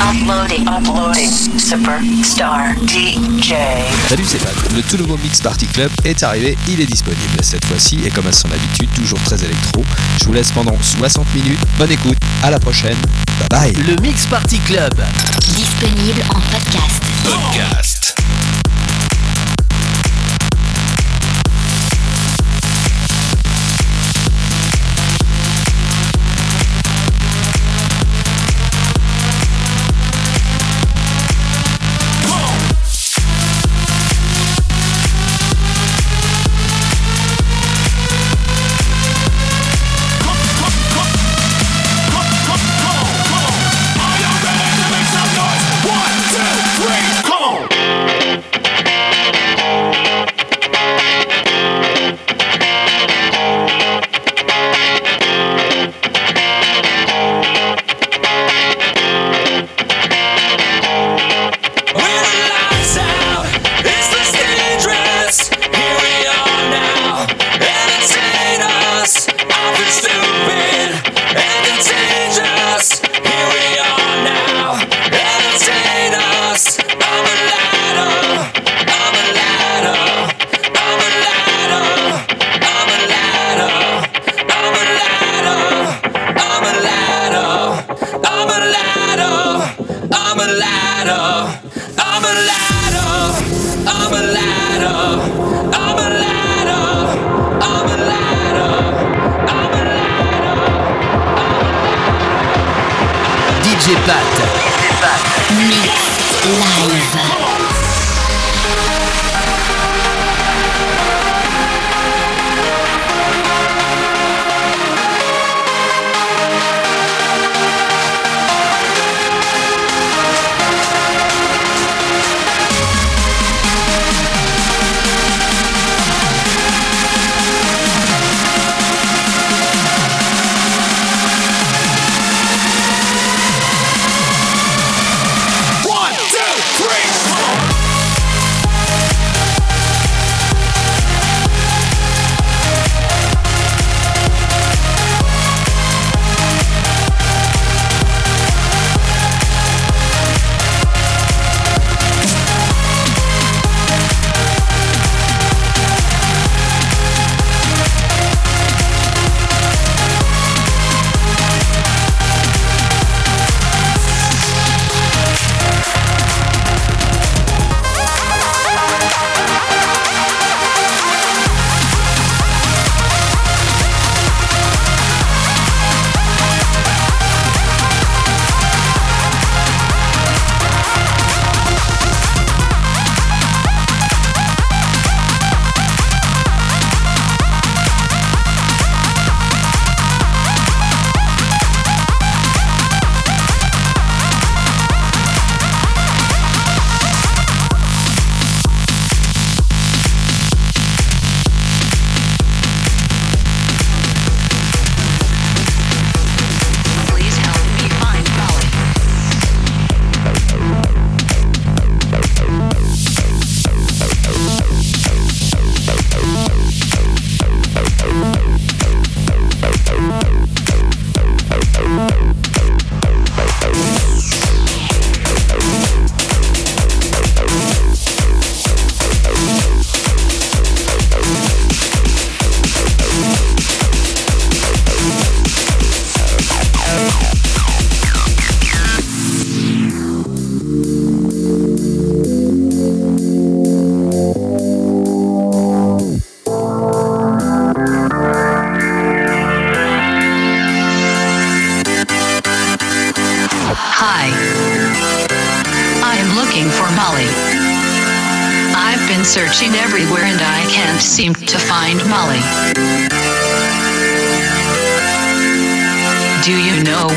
Uploading, uploading, Superstar DJ. Salut, c'est Pat. Le tout nouveau Mix Party Club est arrivé, il est disponible cette fois-ci et comme à son habitude, toujours très électro. Je vous laisse pendant 60 minutes. Bonne écoute, à la prochaine. Bye bye. Le Mix Party Club. Disponible en podcast. Podcast.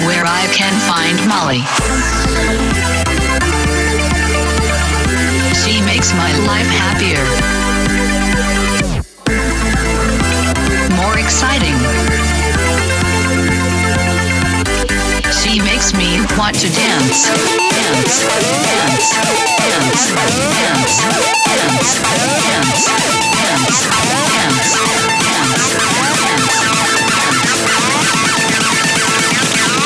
Where I can find Molly? She makes my life happier. More exciting. She makes me want to dance, dance, dance, dance, dance, dance, dance, dance, dance, dance, dance.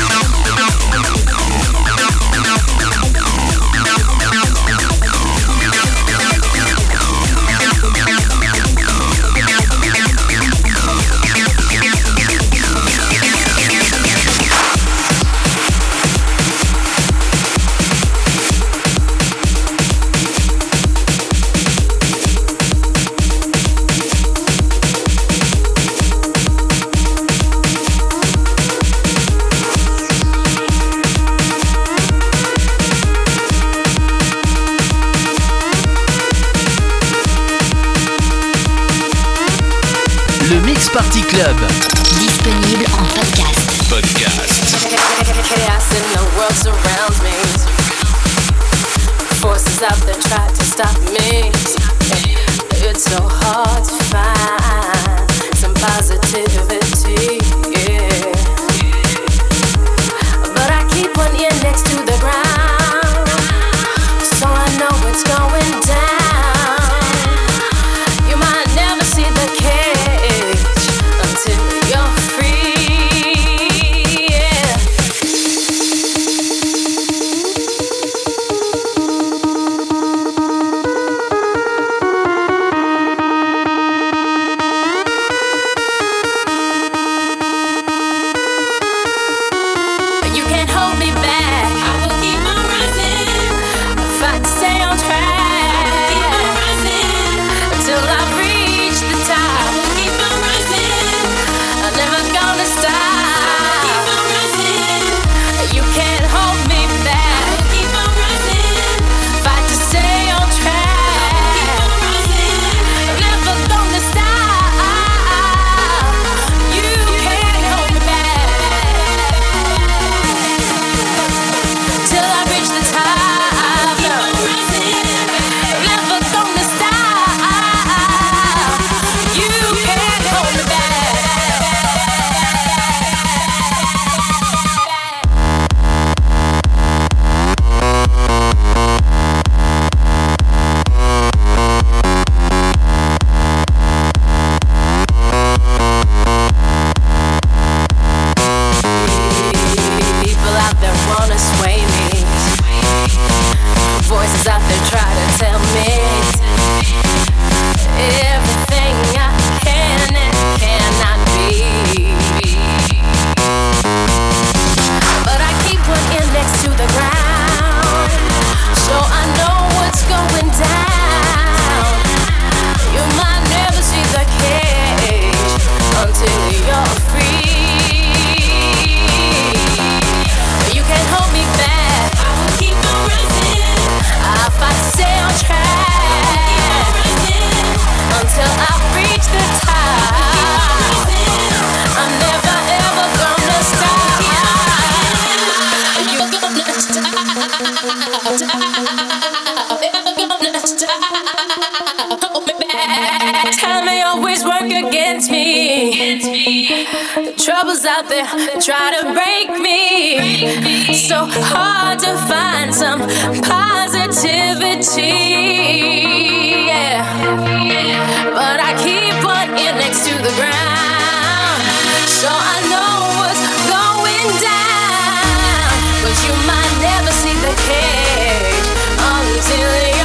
No, no. love surrounds me. Forces out there try to stop me. It's so hard to find some positivity. Troubles out there try to break me. So hard to find some positivity. Yeah. But I keep one ear next to the ground. So I know what's going down. But you might never see the cage until you.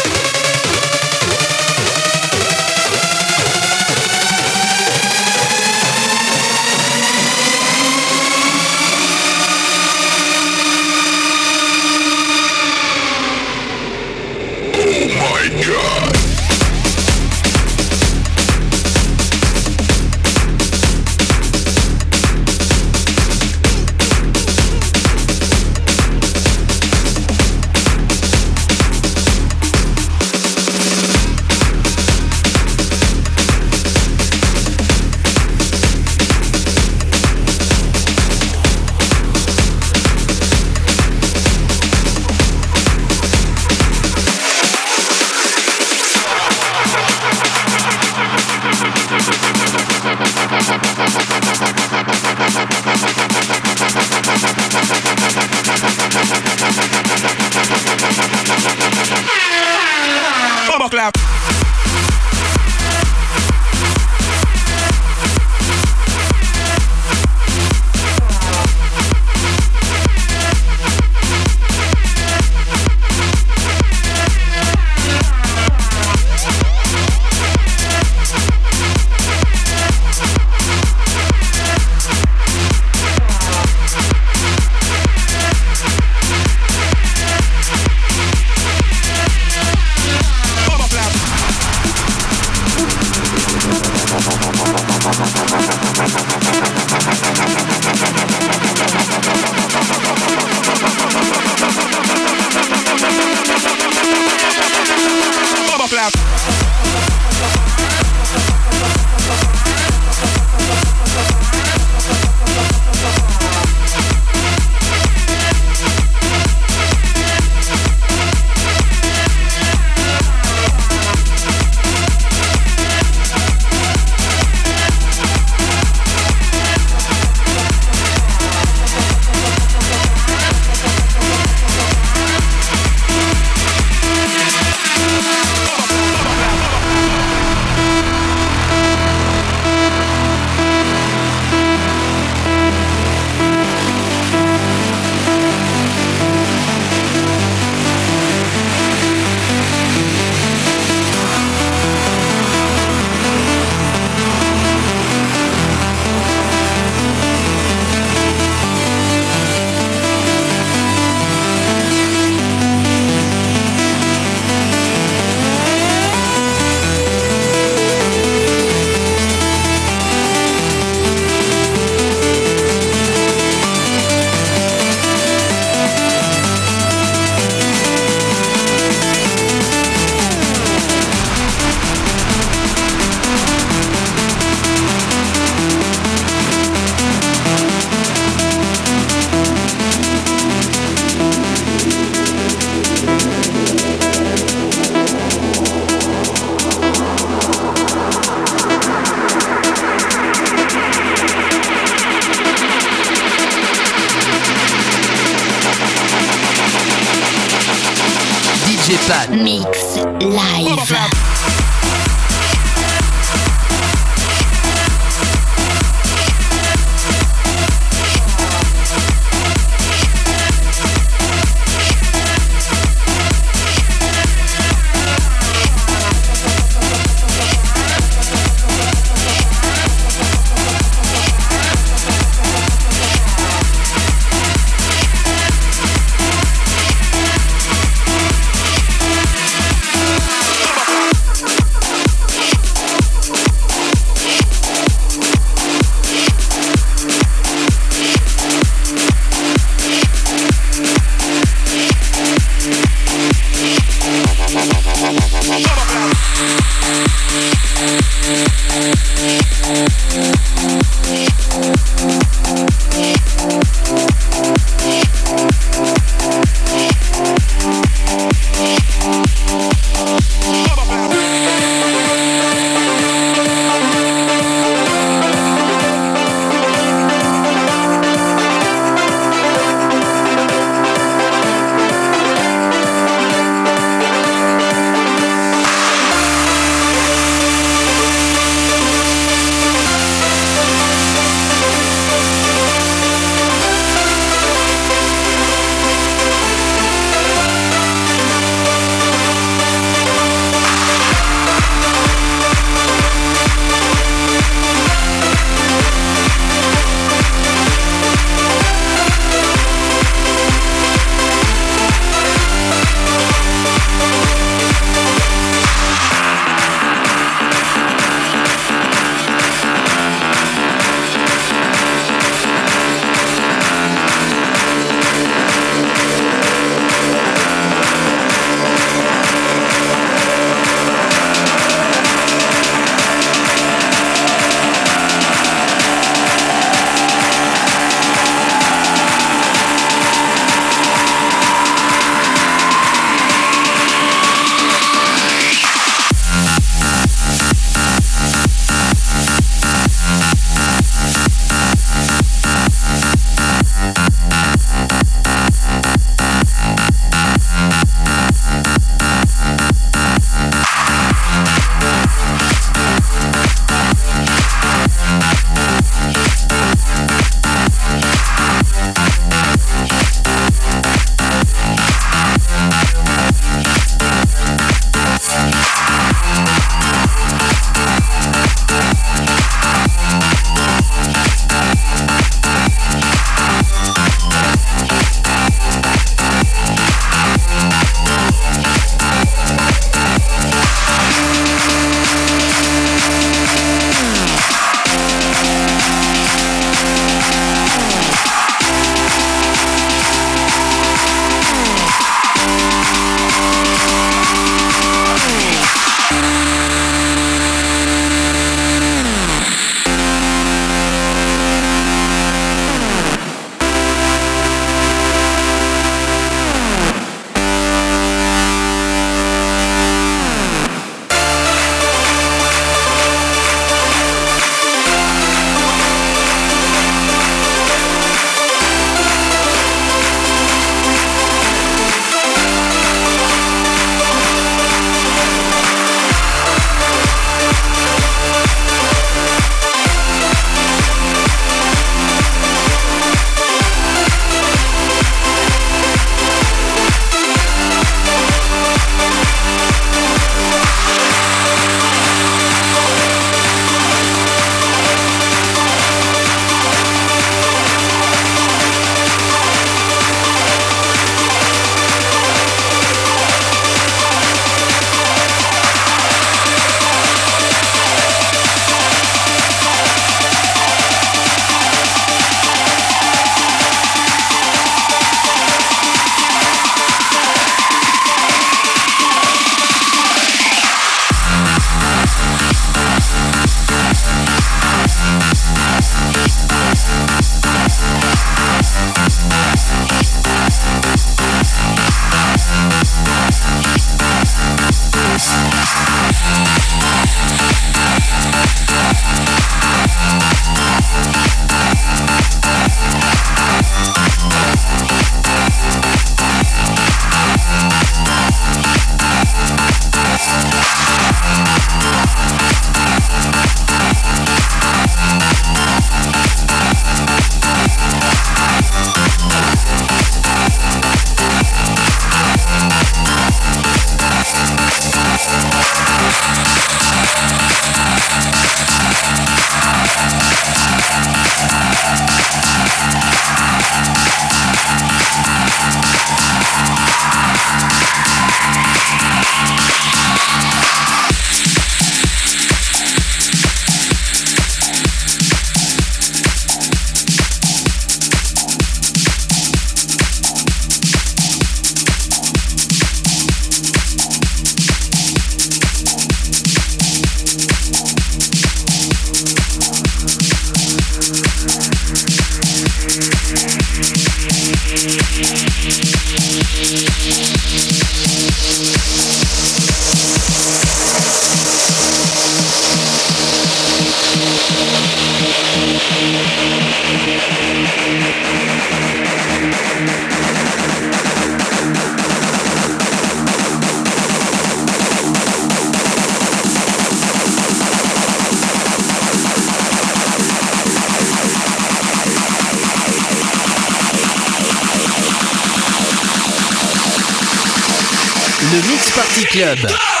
Club.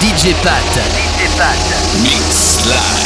DJ Pat. DJ Pat. Mix Live.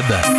Club.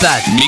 Pat.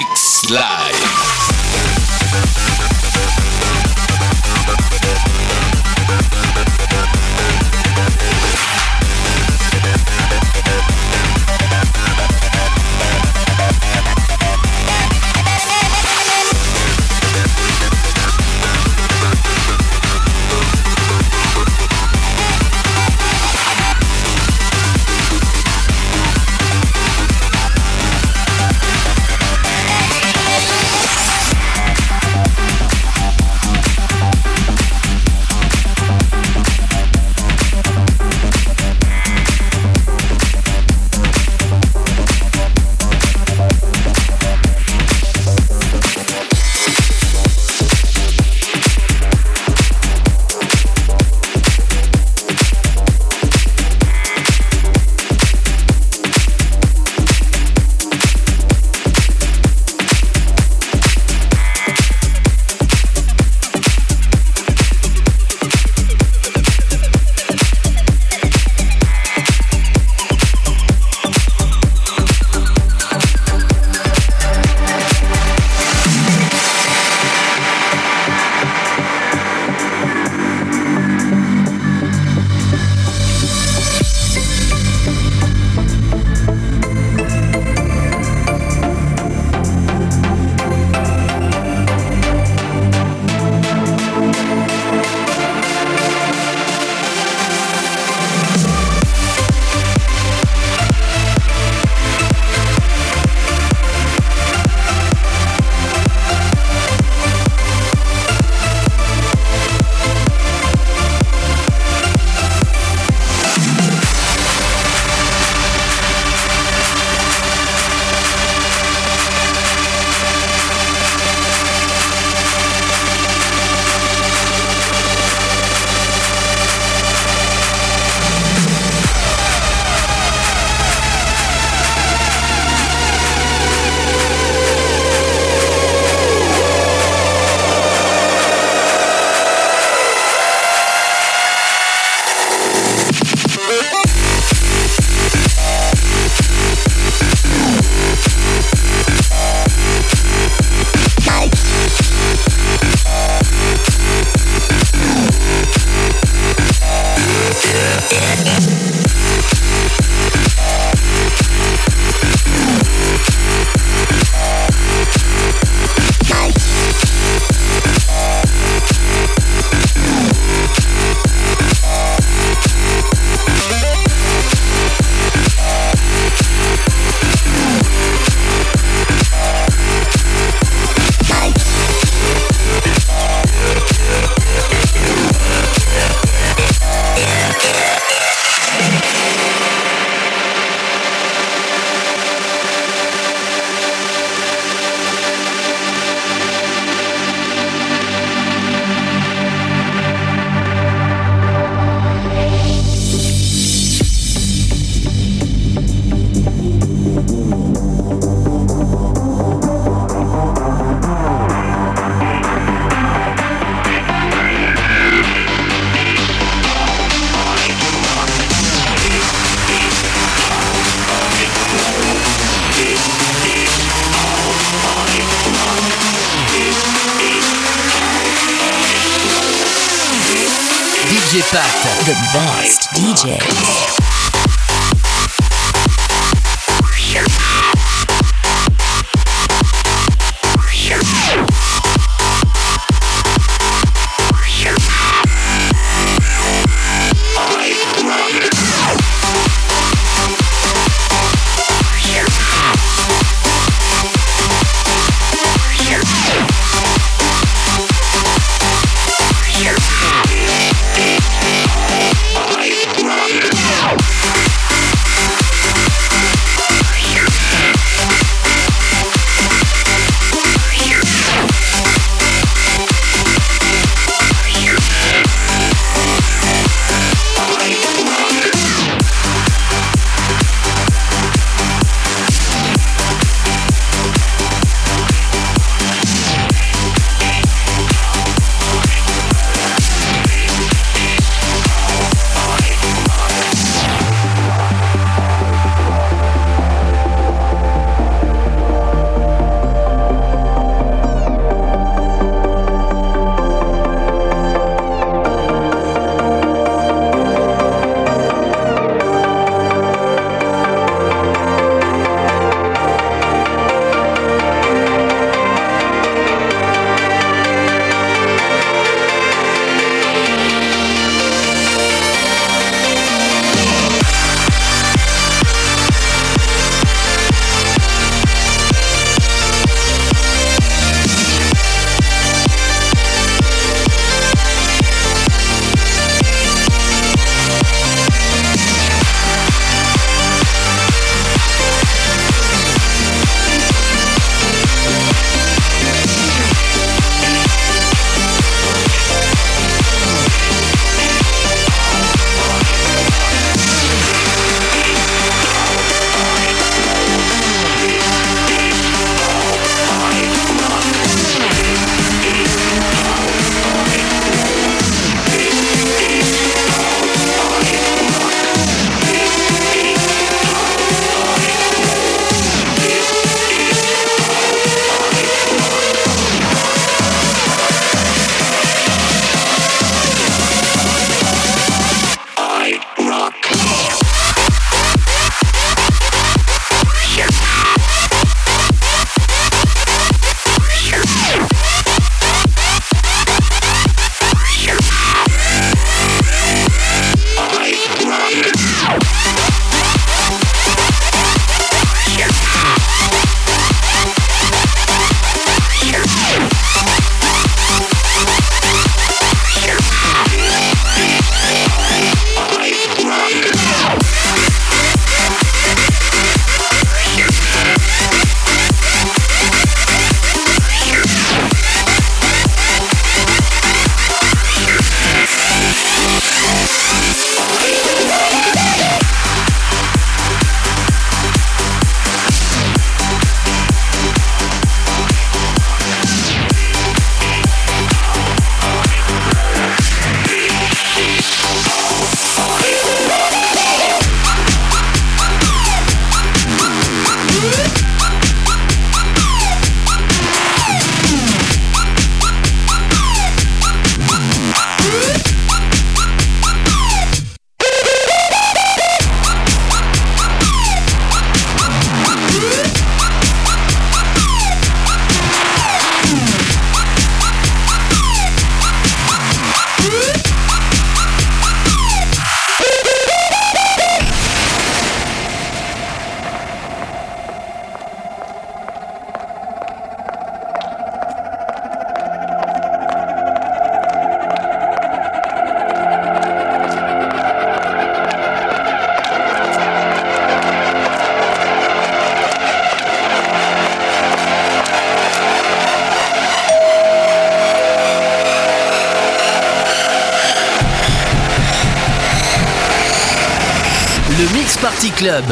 Club.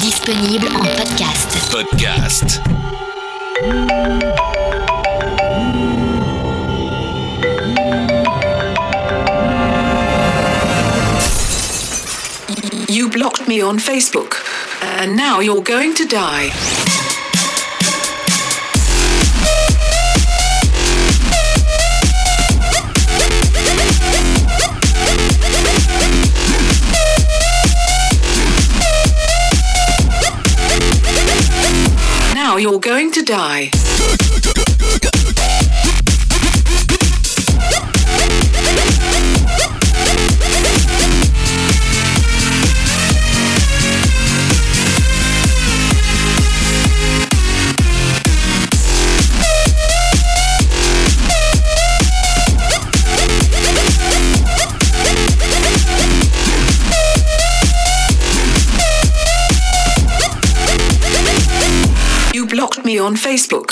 Disponible en podcast. Podcast. You blocked me on Facebook, and now you're going to die. Going to die. On Facebook.